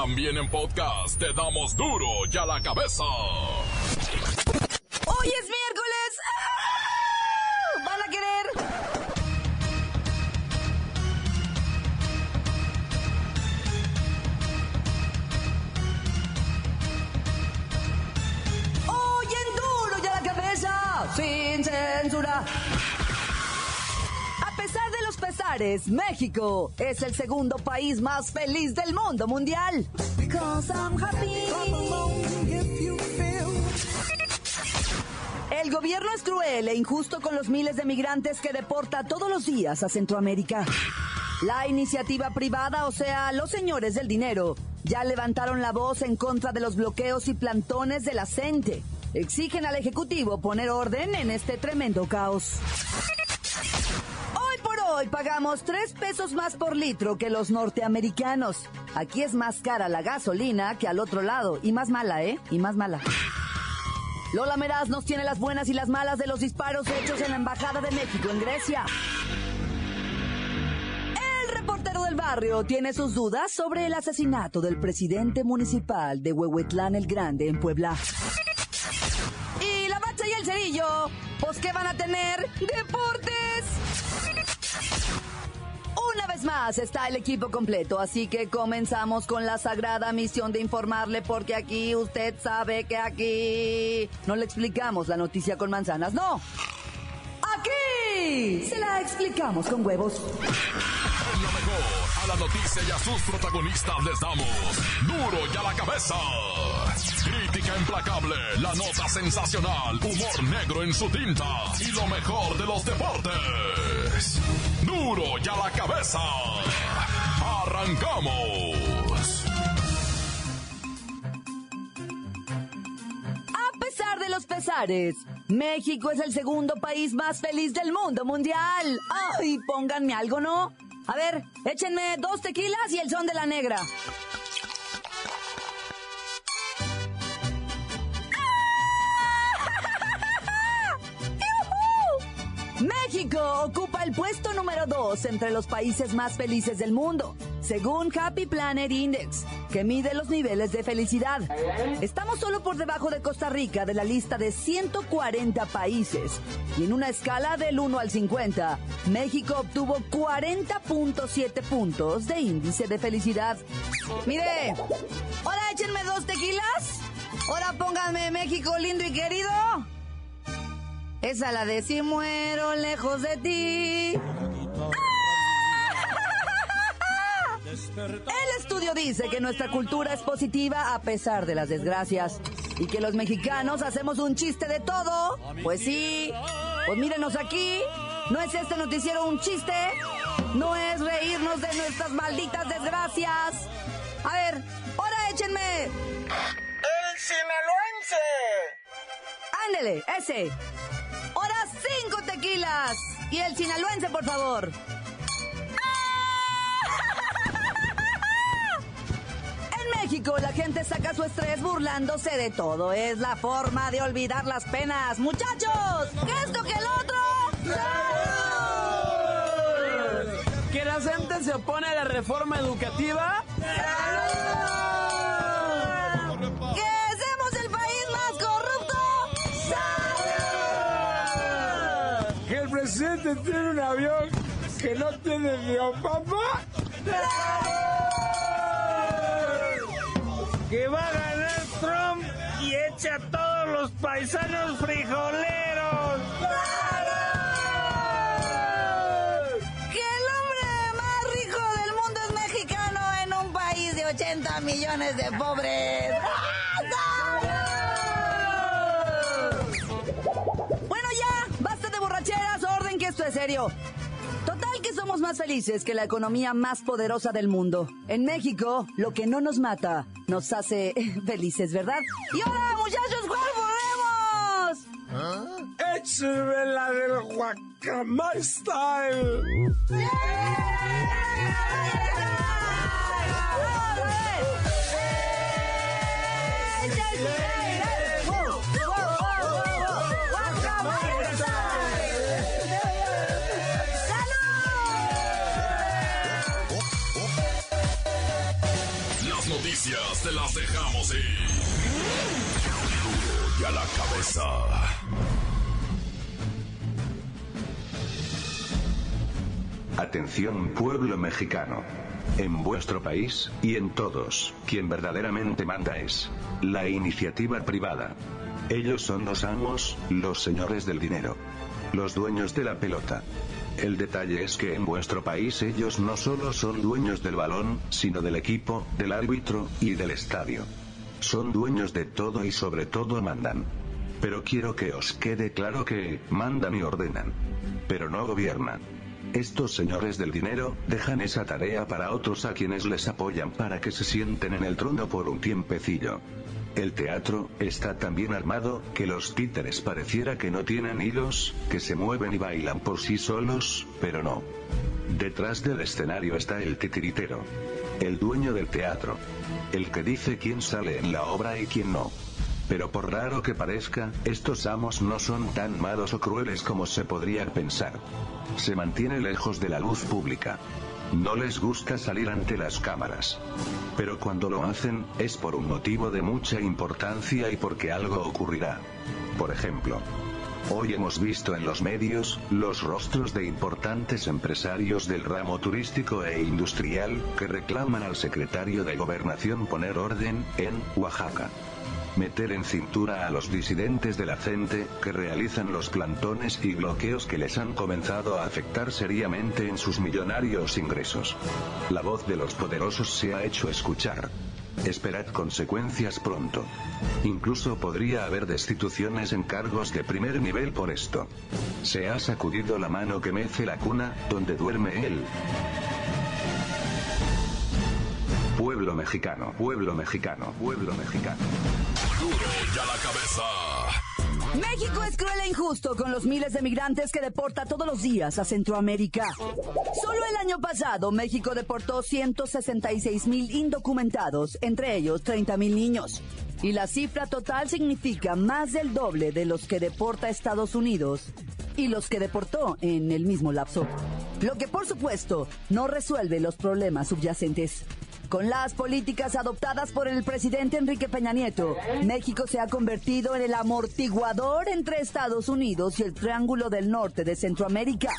También en podcast te damos duro y a la cabeza. Es México es el segundo país más feliz del mundo mundial. El gobierno es cruel e injusto con los miles de migrantes que deporta todos los días a Centroamérica. La iniciativa privada, o sea, los señores del dinero, ya levantaron la voz en contra de los bloqueos y plantones de la. Exigen al Ejecutivo poner orden en este tremendo caos. Hoy pagamos tres pesos más por litro que los norteamericanos. Aquí es más cara la gasolina que al otro lado. Y más mala, ¿eh? Y más mala. Lola Meraz nos tiene las buenas y las malas de los disparos hechos en la Embajada de México en Grecia. El reportero del barrio tiene sus dudas sobre el asesinato del presidente municipal de Huehuetlán el Grande en Puebla. Y la bacha y el cerillo, pues ¿qué van a tener? ¡Deportes! Más está el equipo completo, así que comenzamos con la sagrada misión de informarle porque aquí usted sabe que aquí no le explicamos la noticia con manzanas, no. Aquí se la explicamos con huevos. Lo mejor, a la noticia y a sus protagonistas les damos duro y a la cabeza. Crítica implacable, la nota sensacional, humor negro en su tinta y lo mejor de los deportes. Duro y a la cabeza. Arrancamos. A pesar de los pesares, México es el segundo país más feliz del mundo mundial. ¡Ay, pónganme algo, ¿no? A ver, échenme dos tequilas y el son de la negra. Ocupa el puesto número 2 entre los países más felices del mundo, según Happy Planet Index, que mide los niveles de felicidad. Estamos solo por debajo de Costa Rica de la lista de 140 países. Y en una escala del 1 al 50, México obtuvo 40.7 puntos de índice de felicidad. Mire, ahora échenme dos tequilas. Ahora pónganme México lindo y querido. Esa la de si muero lejos de ti. El estudio dice que nuestra cultura es positiva a pesar de las desgracias y que los mexicanos hacemos un chiste de todo. Pues sí, pues mírenos aquí. ¿No es este noticiero un chiste? ¿No es reírnos de nuestras malditas desgracias? A ver, ahora échenme. ¡El sinaloense! Ándele, ese. Tequilas. Y el sinaloense, por favor. En México, la gente saca su estrés burlándose de todo. Es la forma de olvidar las penas. Muchachos, ¿qué es lo que el otro? ¿Que la gente se opone a la reforma educativa? ¿Que tiene un avión que no tiene biopampa? ¿Que va a ganar Trump y echa a todos los paisanos frijoleros? que el hombre más rico del mundo es mexicano en un país de 80 millones de pobres. serio. Total que somos más felices que la economía más poderosa del mundo. En México, lo que no nos mata nos hace felices, ¿verdad? Y ahora, muchachos, ¿cuál volvemos? ¿Ah? La del guacamay style. ¡Eh! ¡Eh! ¡Eh! Te las dejamos ir. y a la cabeza. Atención pueblo mexicano. En vuestro país, y en todos, quien verdaderamente manda es la iniciativa privada. Ellos son los amos, los señores del dinero. Los dueños de la pelota. El detalle es que en vuestro país ellos no solo son dueños del balón, sino del equipo, del árbitro, y del estadio. Son dueños de todo y sobre todo mandan. Pero quiero que os quede claro que, mandan y ordenan. Pero no gobiernan. Estos señores del dinero, dejan esa tarea para otros a quienes les apoyan para que se sienten en el trono por un tiempecillo. El teatro está tan bien armado que los títeres pareciera que no tienen hilos, que se mueven y bailan por sí solos, pero no. Detrás del escenario está el titiritero. El dueño del teatro. El que dice quién sale en la obra y quién no. Pero por raro que parezca, estos amos no son tan malos o crueles como se podría pensar. Se mantiene lejos de la luz pública. No les gusta salir ante las cámaras. Pero cuando lo hacen, es por un motivo de mucha importancia y porque algo ocurrirá. Por ejemplo, Hoy hemos visto en los medios, los rostros de importantes empresarios del ramo turístico e industrial, que reclaman al secretario de Gobernación poner orden, en Oaxaca meter en cintura a los disidentes de la gente, que realizan los plantones y bloqueos que les han comenzado a afectar seriamente en sus millonarios ingresos. La voz de los poderosos se ha hecho escuchar. Esperad consecuencias pronto. Incluso podría haber destituciones en cargos de primer nivel por esto. Se ha sacudido la mano que mece la cuna, donde duerme él. Pueblo mexicano, pueblo mexicano, pueblo mexicano. La cabeza. México es cruel e injusto con los miles de migrantes que deporta todos los días a Centroamérica. Solo el año pasado México deportó 166 mil indocumentados, entre ellos 30 mil niños. Y la cifra total significa más del doble de los que deporta Estados Unidos y los que deportó en el mismo lapso. Lo que por supuesto no resuelve los problemas subyacentes. Con las políticas adoptadas por el presidente Enrique Peña Nieto, México se ha convertido en el amortiguador entre Estados Unidos y el Triángulo del Norte de Centroamérica.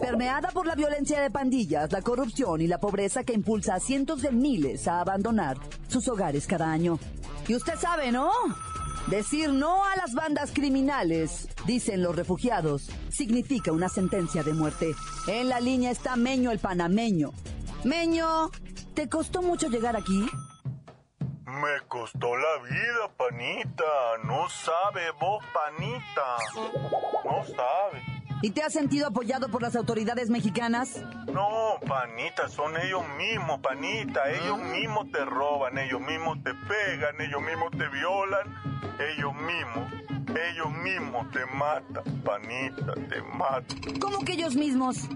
Permeada por la violencia de pandillas, la corrupción y la pobreza que impulsa a cientos de miles a abandonar sus hogares cada año. Y usted sabe, ¿no? Decir no a las bandas criminales, dicen los refugiados, significa una sentencia de muerte. En la línea está Meño el panameño. Meño, ¿Te costó mucho llegar aquí? Me costó la vida, panita. No sabe vos, panita. No sabe. ¿Y te has sentido apoyado por las autoridades mexicanas? No, panita, son ellos mismos, panita. Ellos mismos te roban, ellos mismos te pegan, ellos mismos te violan, ellos mismos. Ellos mismos te matan, panita, te matan. ¿Cómo que ellos mismos?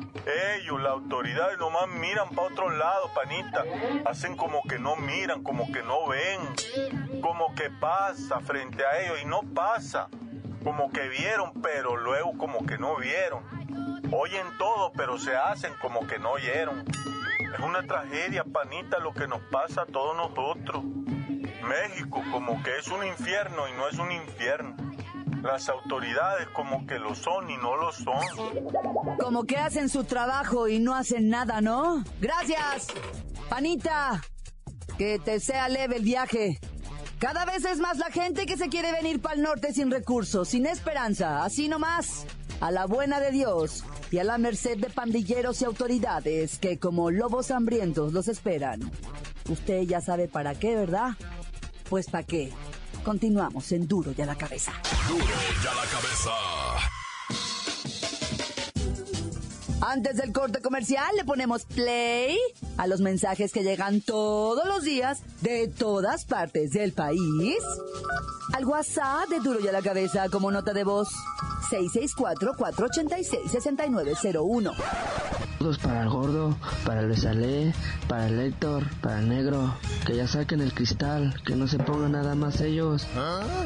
Ellos, la autoridad, nomás miran para otro lado, panita. Hacen como que no miran, como que no ven. Como que pasa frente a ellos y no pasa. Como que vieron, pero luego como que no vieron. Oyen todo, pero se hacen como que no oyeron. Es una tragedia, panita, lo que nos pasa a todos nosotros. México como que es un infierno y no es un infierno. Las autoridades como que lo son y no lo son. Como que hacen su trabajo y no hacen nada, ¿no? Gracias. Panita, que te sea leve el viaje. Cada vez es más la gente que se quiere venir para el norte sin recursos, sin esperanza, así nomás. A la buena de Dios y a la merced de pandilleros y autoridades que como lobos hambrientos los esperan. Usted ya sabe para qué, ¿verdad? Pues para qué. Continuamos en Duro y a la cabeza. Duro la cabeza. Antes del corte comercial le ponemos play a los mensajes que llegan todos los días de todas partes del país. Al WhatsApp de Duro y a la cabeza como nota de voz 664-486-6901. Saludos para el gordo, para Luis Ale, para el Héctor, para el negro. Que ya saquen el cristal, que no se pongan nada más ellos.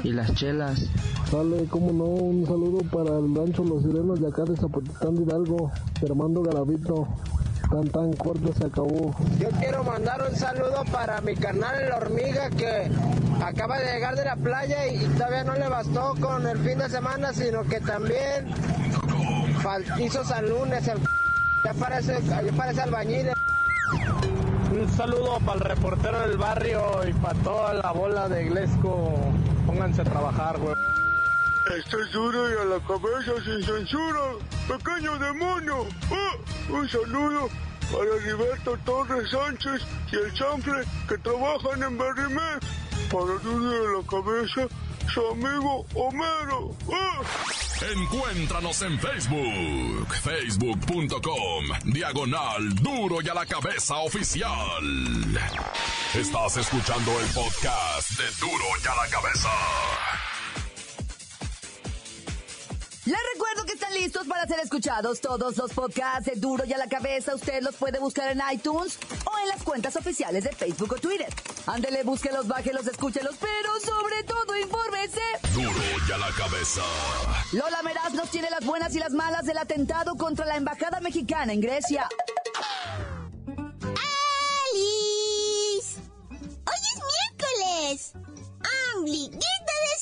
Y las chelas. Sale, como no, un saludo para el rancho Los Sirenos de acá de Zapotitán de Hidalgo, Armando Garavito. tan tan corto se acabó. Yo quiero mandar un saludo para mi canal La Hormiga que acaba de llegar de la playa y todavía no le bastó con el fin de semana, sino que también hizo San Lunes. ya, parece, ya parece albañil. Un saludo para el reportero del barrio y para toda la bola de Iglesco. Pónganse a trabajar, güey. Esto es duro y a la cabeza sin censura. Pequeño demonio. ¡Ah! Un saludo para Heriberto Torres Sánchez y el chanfle que trabajan en Berrimex. Para duro a la cabeza, su amigo Homero. ¡Ah! Encuéntranos en Facebook, facebook.com, diagonal duro y a la cabeza oficial. Estás escuchando el podcast de duro y a la cabeza. Les recuerdo que están listos para ser escuchados todos los podcasts de Duro y a la Cabeza. Usted los puede buscar en iTunes o en las cuentas oficiales de Facebook o Twitter. Ándele, búsquelos, bájelos, escúchelos, pero sobre todo infórmese. Duro y a la Cabeza. Lola Meraz nos tiene las buenas y las malas del atentado contra la embajada mexicana en Grecia. ¡Alice! ¡Hoy es miércoles! ¡Ombliguito de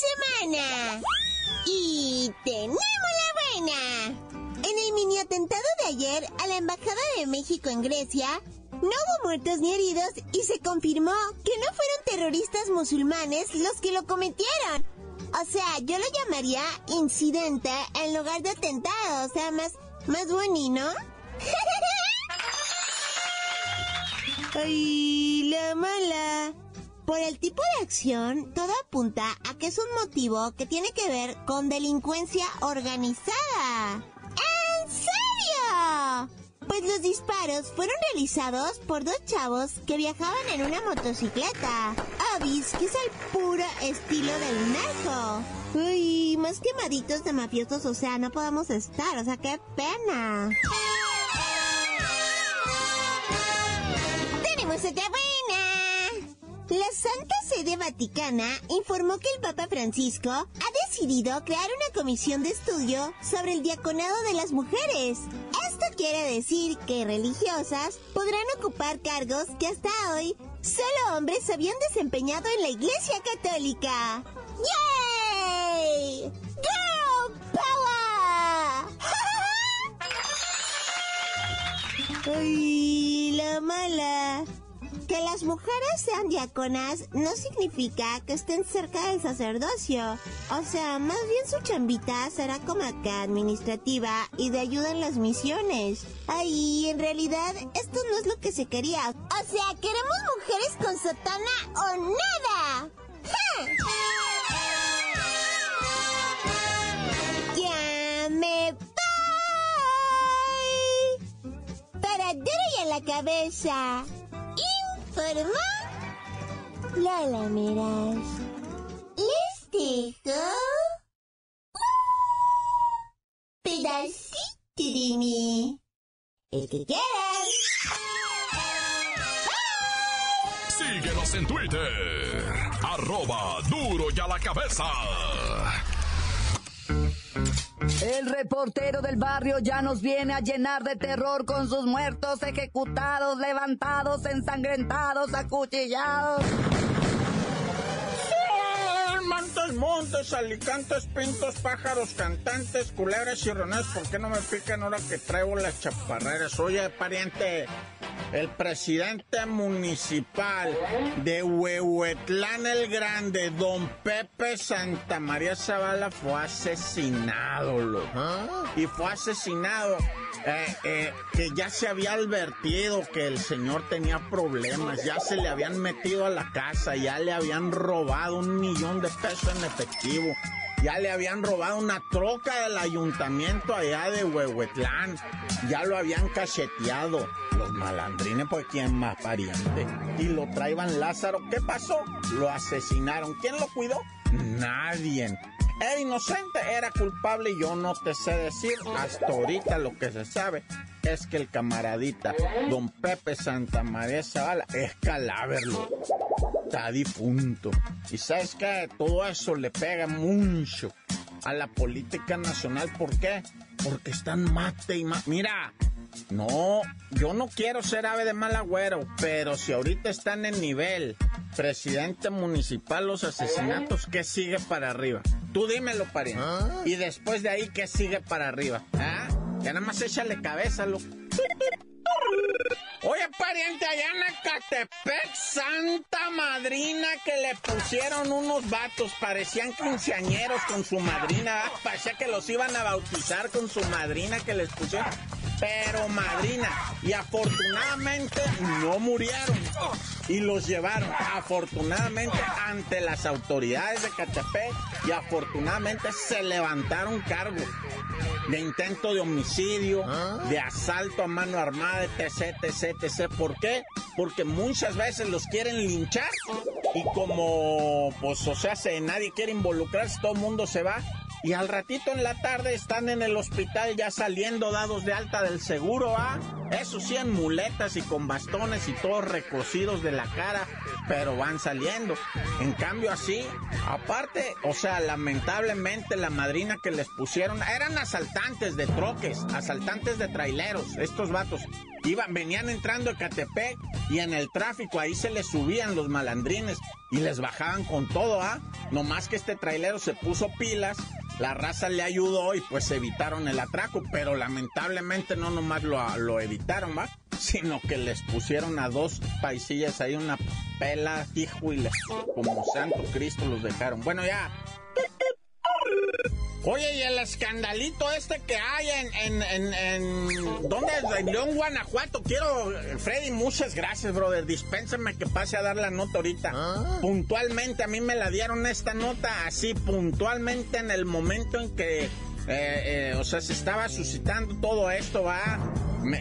semana! Y tenemos la buena. En el mini atentado de ayer a la Embajada de México en Grecia, no hubo muertos ni heridos y se confirmó que no fueron terroristas musulmanes los que lo cometieron. O sea, yo lo llamaría incidente en lugar de atentado, o sea, más, más bonito, Ay, la mala. Por el tipo de acción, todo apunta a que es un motivo que tiene que ver con delincuencia organizada. ¿En serio? Pues los disparos fueron realizados por dos chavos que viajaban en una motocicleta. Avis, que es el puro estilo del narco. Uy, más quemaditos de mafiosos, o sea, no podemos estar, o sea, qué pena. Tenemos otra la Vaticana informó que el Papa Francisco ha decidido crear una comisión de estudio sobre el diaconado de las mujeres. Esto quiere decir que religiosas podrán ocupar cargos que hasta hoy solo hombres habían desempeñado en la Iglesia Católica. ¡Yay! ¡Girl Power! ¡Ay, la mala! Que las mujeres sean diáconas no significa que estén cerca del sacerdocio. O sea, más bien su chambita será como acá administrativa y de ayuda en las misiones. Ay, en realidad esto no es lo que se quería. O sea, queremos mujeres con sotana o nada. Ya me voy. Para duro y a la cabeza informó Lola Meras. Les dejo pedacito de mí. El que quieran. Síguenos en Twitter. Arroba duro y a la cabeza. El reportero del barrio ya nos viene a llenar de terror con sus muertos ejecutados, levantados, ensangrentados, acuchillados. Montes, montes, alicantes, pintos, pájaros, cantantes, culebras y rones, ¿por qué no me pican ahora que traigo las chaparreras? Oye, pariente, el presidente municipal de Huehuetlán el Grande, don Pepe Santa María Zavala, fue asesinado, loco. Y fue asesinado eh, eh, que ya se había advertido que el señor tenía problemas, ya se le habían metido a la casa, ya le habían robado un millón de pesos en efectivo. Ya le habían robado una troca del ayuntamiento allá de Huehuetlán. Ya lo habían cacheteado. Los malandrines, pues quién más pariente. Y lo traían Lázaro. ¿Qué pasó? Lo asesinaron. ¿Quién lo cuidó? Nadie. Era inocente, era culpable yo no te sé decir. Hasta ahorita lo que se sabe es que el camaradita, don Pepe Santa María Zavala, es cadáverlo. Está difunto. Y sabes que todo eso le pega mucho a la política nacional. ¿Por qué? Porque están mate y mate. Mira, No, yo no quiero ser ave de mal agüero, pero si ahorita están en nivel presidente municipal los asesinatos, ¿qué sigue para arriba? Tú dímelo, pariente. Y después de ahí, ¿qué sigue para arriba? ¿Ah? Ya nada más échale cabeza, loco. Oye, pariente, allá en Ecatepec, santa madrina que le pusieron unos vatos, parecían quinceañeros con su madrina, parecía que los iban a bautizar con su madrina que les pusieron, pero madrina, y afortunadamente no murieron y los llevaron afortunadamente ante las autoridades de Ecatepec y afortunadamente se levantaron cargos de intento de homicidio, de asalto a mano armada, etc, etc, etc. ¿Por qué? Porque muchas veces los quieren linchar y como, pues, o sea, se, nadie quiere involucrarse, todo el mundo se va. Y al ratito en la tarde están en el hospital ya saliendo dados de alta del seguro, ¿ah? Eso sí, en muletas y con bastones y todos recocidos de la cara, pero van saliendo. En cambio así, aparte, o sea, lamentablemente la madrina que les pusieron eran asaltantes de troques, asaltantes de traileros, estos vatos. Iban, venían entrando a Catepec y en el tráfico ahí se les subían los malandrines y les bajaban con todo, ¿ah? No más que este trailero se puso pilas la raza le ayudó y pues evitaron el atraco, pero lamentablemente no nomás lo, lo evitaron, ¿va? Sino que les pusieron a dos paisillas ahí una pela, hijo, y les, como santo Cristo los dejaron. Bueno, ya. Oye, y el escandalito este que hay en, en, en, en ¿dónde? En León, Guanajuato. Quiero, Freddy, muchas gracias, brother. Dispénsame que pase a dar la nota ahorita. Puntualmente, a mí me la dieron esta nota así, puntualmente en el momento en que, eh, eh, o sea, se estaba suscitando todo esto, va.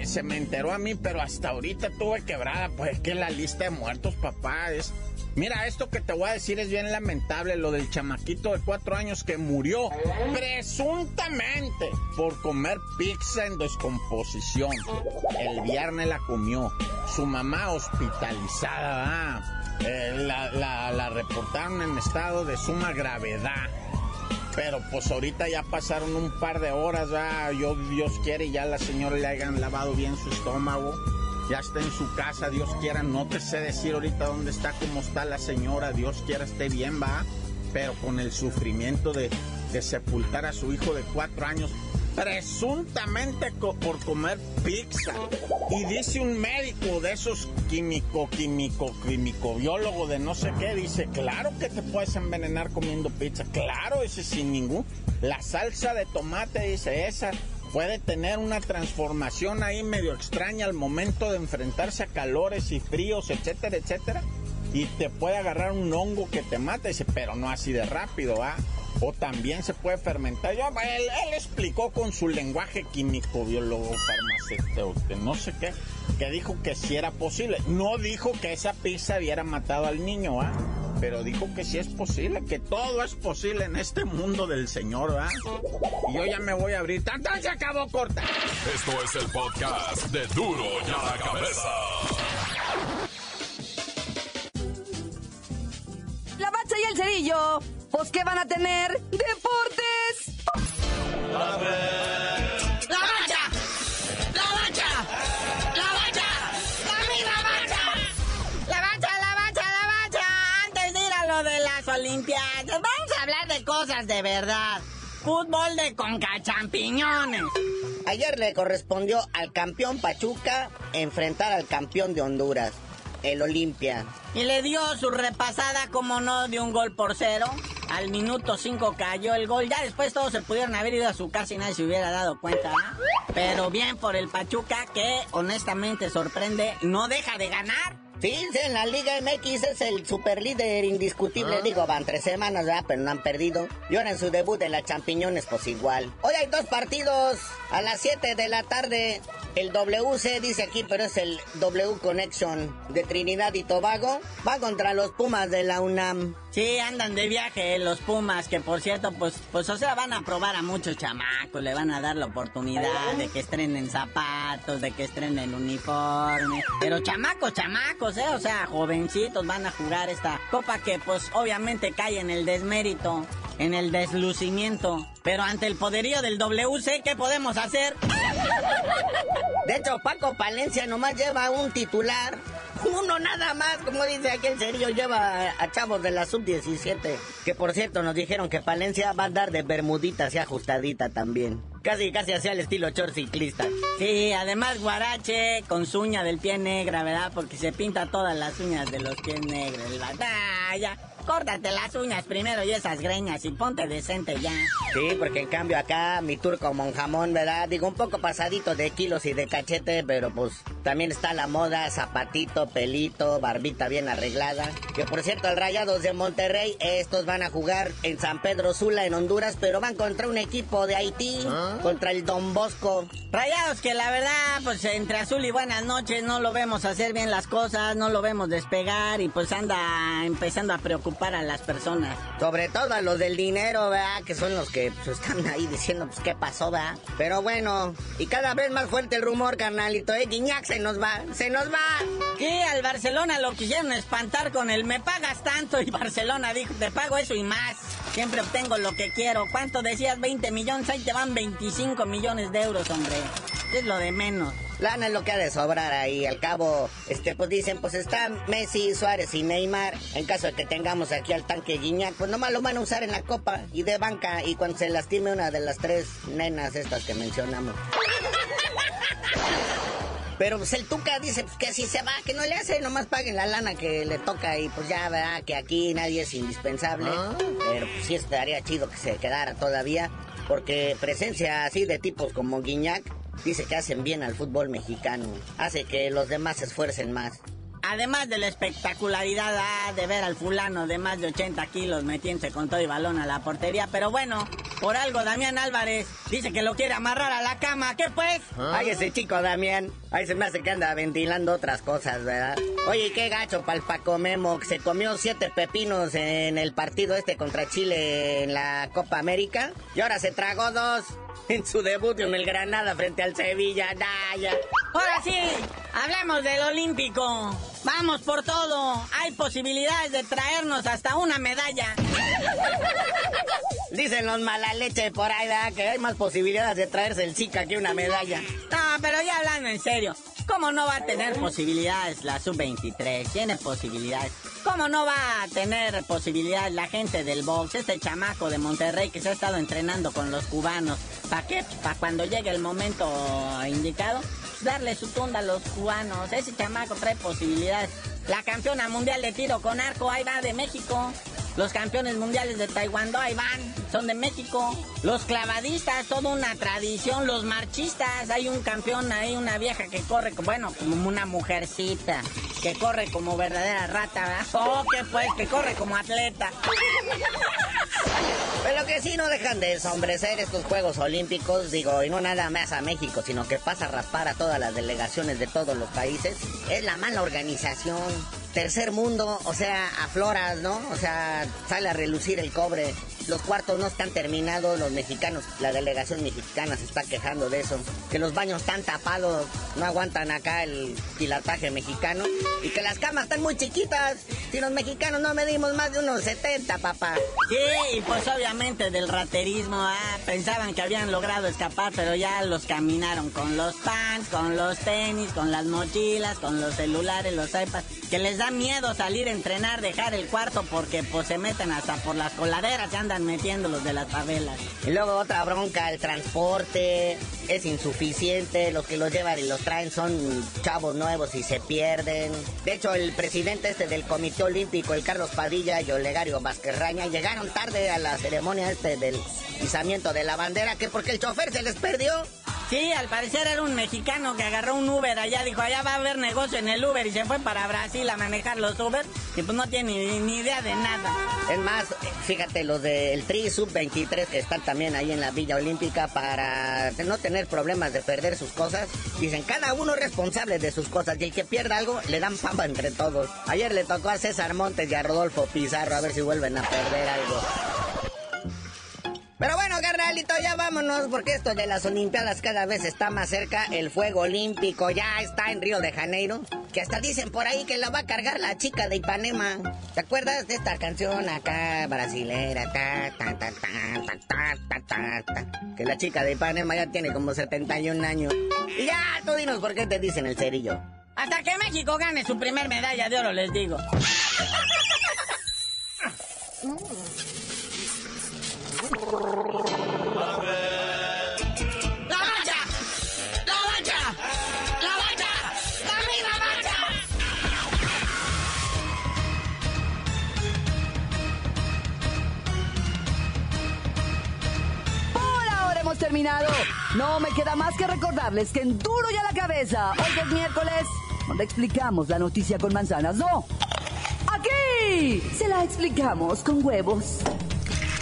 se me enteró a mí, pero hasta ahorita tuve quebrada, pues que la lista de muertos, papá, es Mira, esto que te voy a decir es bien lamentable, lo del chamaquito de cuatro años que murió presuntamente por comer pizza en descomposición. El viernes la comió. Su mamá hospitalizada, eh, la, reportaron en estado de suma gravedad pero pues ahorita ya pasaron un par de horas, ya, yo Dios quiere, ya la señora le hayan lavado bien su estómago ya está en su casa, Dios quiera, no te sé decir ahorita dónde está, cómo está la señora, Dios quiera esté bien, va, pero con el sufrimiento de, sepultar a su hijo de cuatro años, presuntamente por comer pizza. Y dice un médico de esos químico, químico, químico, biólogo de no sé qué, dice, claro que te puedes envenenar comiendo pizza, claro, ese sin ningún. La salsa de tomate, dice, esa puede tener una transformación ahí medio extraña al momento de enfrentarse a calores y fríos, etcétera, etcétera. Y te puede agarrar un hongo que te mate, dice, pero no así de rápido, ¿ah? O también se puede fermentar. Yo, él, explicó con su lenguaje químico, biólogo, farmacéutico, no sé qué, que dijo que sí era posible. No dijo que esa pizza hubiera matado al niño, ¿ah? Pero dijo que sí es posible, que todo es posible en este mundo del Señor, ¿verdad? Y yo ya me voy a abrir. ¡Tan, se acabó corta! Esto es el podcast de Duro y a la Cabeza. La bacha y el cerillo, pues ¿qué van a tener? ¡Deportes! A ver. Olimpiadas. Vamos a hablar de cosas de verdad. Fútbol de conca champiñones. Ayer le correspondió al campeón Pachuca enfrentar al campeón de Honduras, el Olimpia. Y le dio su repasada, como no, de un gol por cero. Al minuto 5 cayó el gol. Ya después todos se pudieron haber ido a su casa y nadie se hubiera dado cuenta. Pero bien por el Pachuca, que honestamente sorprende, no deja de ganar. Sí, en la Liga MX es el super líder indiscutible. Ah. Digo, van tres semanas, ¿verdad? Pero no han perdido. Y ahora en su debut en la Champiñones, pues igual. Hoy hay dos partidos a las 7 de la tarde. El WC dice aquí, pero es el W Connection de Trinidad y Tobago. Va contra los Pumas de la UNAM. Sí, andan de viaje los Pumas, que por cierto, pues, pues, o sea, van a probar a muchos chamacos, le van a dar la oportunidad de que estrenen zapatos, de que estrenen uniforme. Pero chamacos, chamacos, eh, o sea, jovencitos van a jugar esta copa que, pues, obviamente cae en el desmérito, en el deslucimiento. Pero ante el poderío del WC, ¿qué podemos hacer? De hecho, Paco Palencia nomás lleva un titular. Uno nada más, como dice aquí el serio, lleva a chavos de la sub-17. Que por cierto nos dijeron que Palencia va a andar de bermudita y ajustadita también. Casi, casi hacia el estilo short ciclista. Sí, además guarache con su uña del pie negra, ¿verdad? Porque se pinta todas las uñas de los pies negros. el va- Ah. Córtate las uñas primero y esas greñas y ponte decente ya. Sí, porque en cambio acá mi turco monjamón, ¿verdad? Digo, un poco pasadito de kilos y de cachete, pero pues también está la moda, zapatito, pelito, barbita bien arreglada. Que por cierto, al Rayados de Monterrey, estos van a jugar en San Pedro Sula, en Honduras, pero van contra un equipo de Haití, contra el Don Bosco. Rayados que la verdad, pues entre azul y buenas noches no lo vemos hacer bien las cosas, no lo vemos despegar y pues anda empezando a preocupar a las personas. Sobre todo a los del dinero, ¿verdad? Que son los que pues, están ahí diciendo, pues, ¿qué pasó, verdad? Pero bueno, y cada vez más fuerte el rumor, carnalito, ¿eh? Guiñac se nos va, se nos va. Que al Barcelona lo quisieron espantar con el me pagas tanto y Barcelona dijo, te pago eso y más. Siempre obtengo lo que quiero. ¿Cuánto decías? 20 millones, ahí te van 25 millones de euros, hombre. Es lo de menos. Lana es lo que ha de sobrar ahí. Al cabo, este, pues dicen, pues está Messi, Suárez y Neymar. En caso de que tengamos aquí al tanque Guiñac, pues nomás lo van a usar en la copa y de banca. Y cuando se lastime una de las tres nenas estas que mencionamos. Pero pues el Tuca dice pues, que si se va, que no le hace, nomás paguen la lana que le toca y pues ya verá que aquí nadie es indispensable. Pero pues sí estaría chido que se quedara todavía, porque presencia así de tipos como Guiñac dice que hacen bien al fútbol mexicano, hace que los demás se esfuercen más. Además de la espectacularidad ah, de ver al fulano de más de 80 kilos metiéndose con todo y balón a la portería, pero bueno, por algo Damián Álvarez dice que lo quiere amarrar a la cama, ¿qué pues? Ay, ese chico Damián, ahí se me hace que anda ventilando otras cosas, ¿verdad? Oye, ¿y qué gacho para el Paco Memo, que se comió siete pepinos en el partido este contra Chile en la Copa América, y ahora se tragó dos en su debut en el Granada frente al Sevilla, Naya. Ahora sí, hablemos del Olímpico. Vamos por todo. Hay posibilidades de traernos hasta una medalla. Dicen los mala leche por ahí, ¿verdad? Que hay más posibilidades de traerse el Zika que una medalla. No, pero ya hablando en serio, ¿cómo no va a tener posibilidades la sub-23? Tiene posibilidades. ¿Cómo no va a tener posibilidades la gente del box, este chamaco de Monterrey que se ha estado entrenando con los cubanos? ¿Para qué? Para cuando llegue el momento indicado, pues darle su tunda a los cubanos. Ese chamaco trae posibilidades. La campeona mundial de tiro con arco, ahí va de México. Los campeones mundiales de Taekwondo, ahí van, son de México. Los clavadistas, toda una tradición. Los marchistas, hay un campeón, hay una vieja que corre, bueno, como una mujercita, que corre como verdadera rata, ¿verdad? Oh, que pues, que corre como atleta. Pero que sí no dejan de ensombrecer estos Juegos Olímpicos, digo, y no nada más a México, sino que pasa a raspar a todas las delegaciones de todos los países. Es la mala organización. Tercer mundo, o sea, afloras, ¿no? O sea, sale a relucir el cobre. Los cuartos no están terminados, los mexicanos, la delegación mexicana se está quejando de eso. Que los baños están tapados, no aguantan acá el pilataje mexicano. Y que las camas están muy chiquitas. Si los mexicanos no medimos más de unos 70, papá. Sí, y pues obviamente del raterismo, ah, pensaban que habían logrado escapar, pero ya los caminaron con los pants, con los tenis, con las mochilas, con los celulares, los iPads, que les da miedo salir a entrenar, dejar el cuarto porque pues se meten hasta por las coladeras, se andan metiendo los de las favelas. Y luego otra bronca, el transporte es insuficiente, los que los llevan y los traen son chavos nuevos y se pierden. De hecho, el presidente este del Comité Olímpico, el Carlos Padilla y Olegario Vázquez Raña, llegaron tarde a la ceremonia este del izamiento de la bandera, que porque el chofer se les perdió. Sí, al parecer era un mexicano que agarró un Uber allá, dijo, allá va a haber negocio en el Uber y se fue para Brasil a manejar los Uber y pues no tiene ni, ni idea de nada. Es más, fíjate, los del Tri Sub-23 que están también ahí en la Villa Olímpica para no tener problemas de perder sus cosas. Dicen, cada uno es responsable de sus cosas y el que pierda algo le dan pamba entre todos. Ayer le tocó a César Montes y a Rodolfo Pizarro a ver si vuelven a perder algo. Pero bueno, carnalito, ya vámonos, porque esto de las Olimpiadas cada vez está más cerca. El fuego olímpico ya está en Río de Janeiro. Que hasta dicen por ahí que la va a cargar la chica de Ipanema. ¿Te acuerdas de esta canción acá, brasilera? Ta, ta, ta, ta, ta, ta, ta, ta, Que la chica de Ipanema ya tiene como 71 años. Y ya, tú dinos por qué te dicen el cerillo. Hasta que México gane su primer medalla de oro, les digo. terminado. No me queda más que recordarles que en duro y a la cabeza, hoy es miércoles, donde explicamos la noticia con manzanas, no. Aquí se la explicamos con huevos.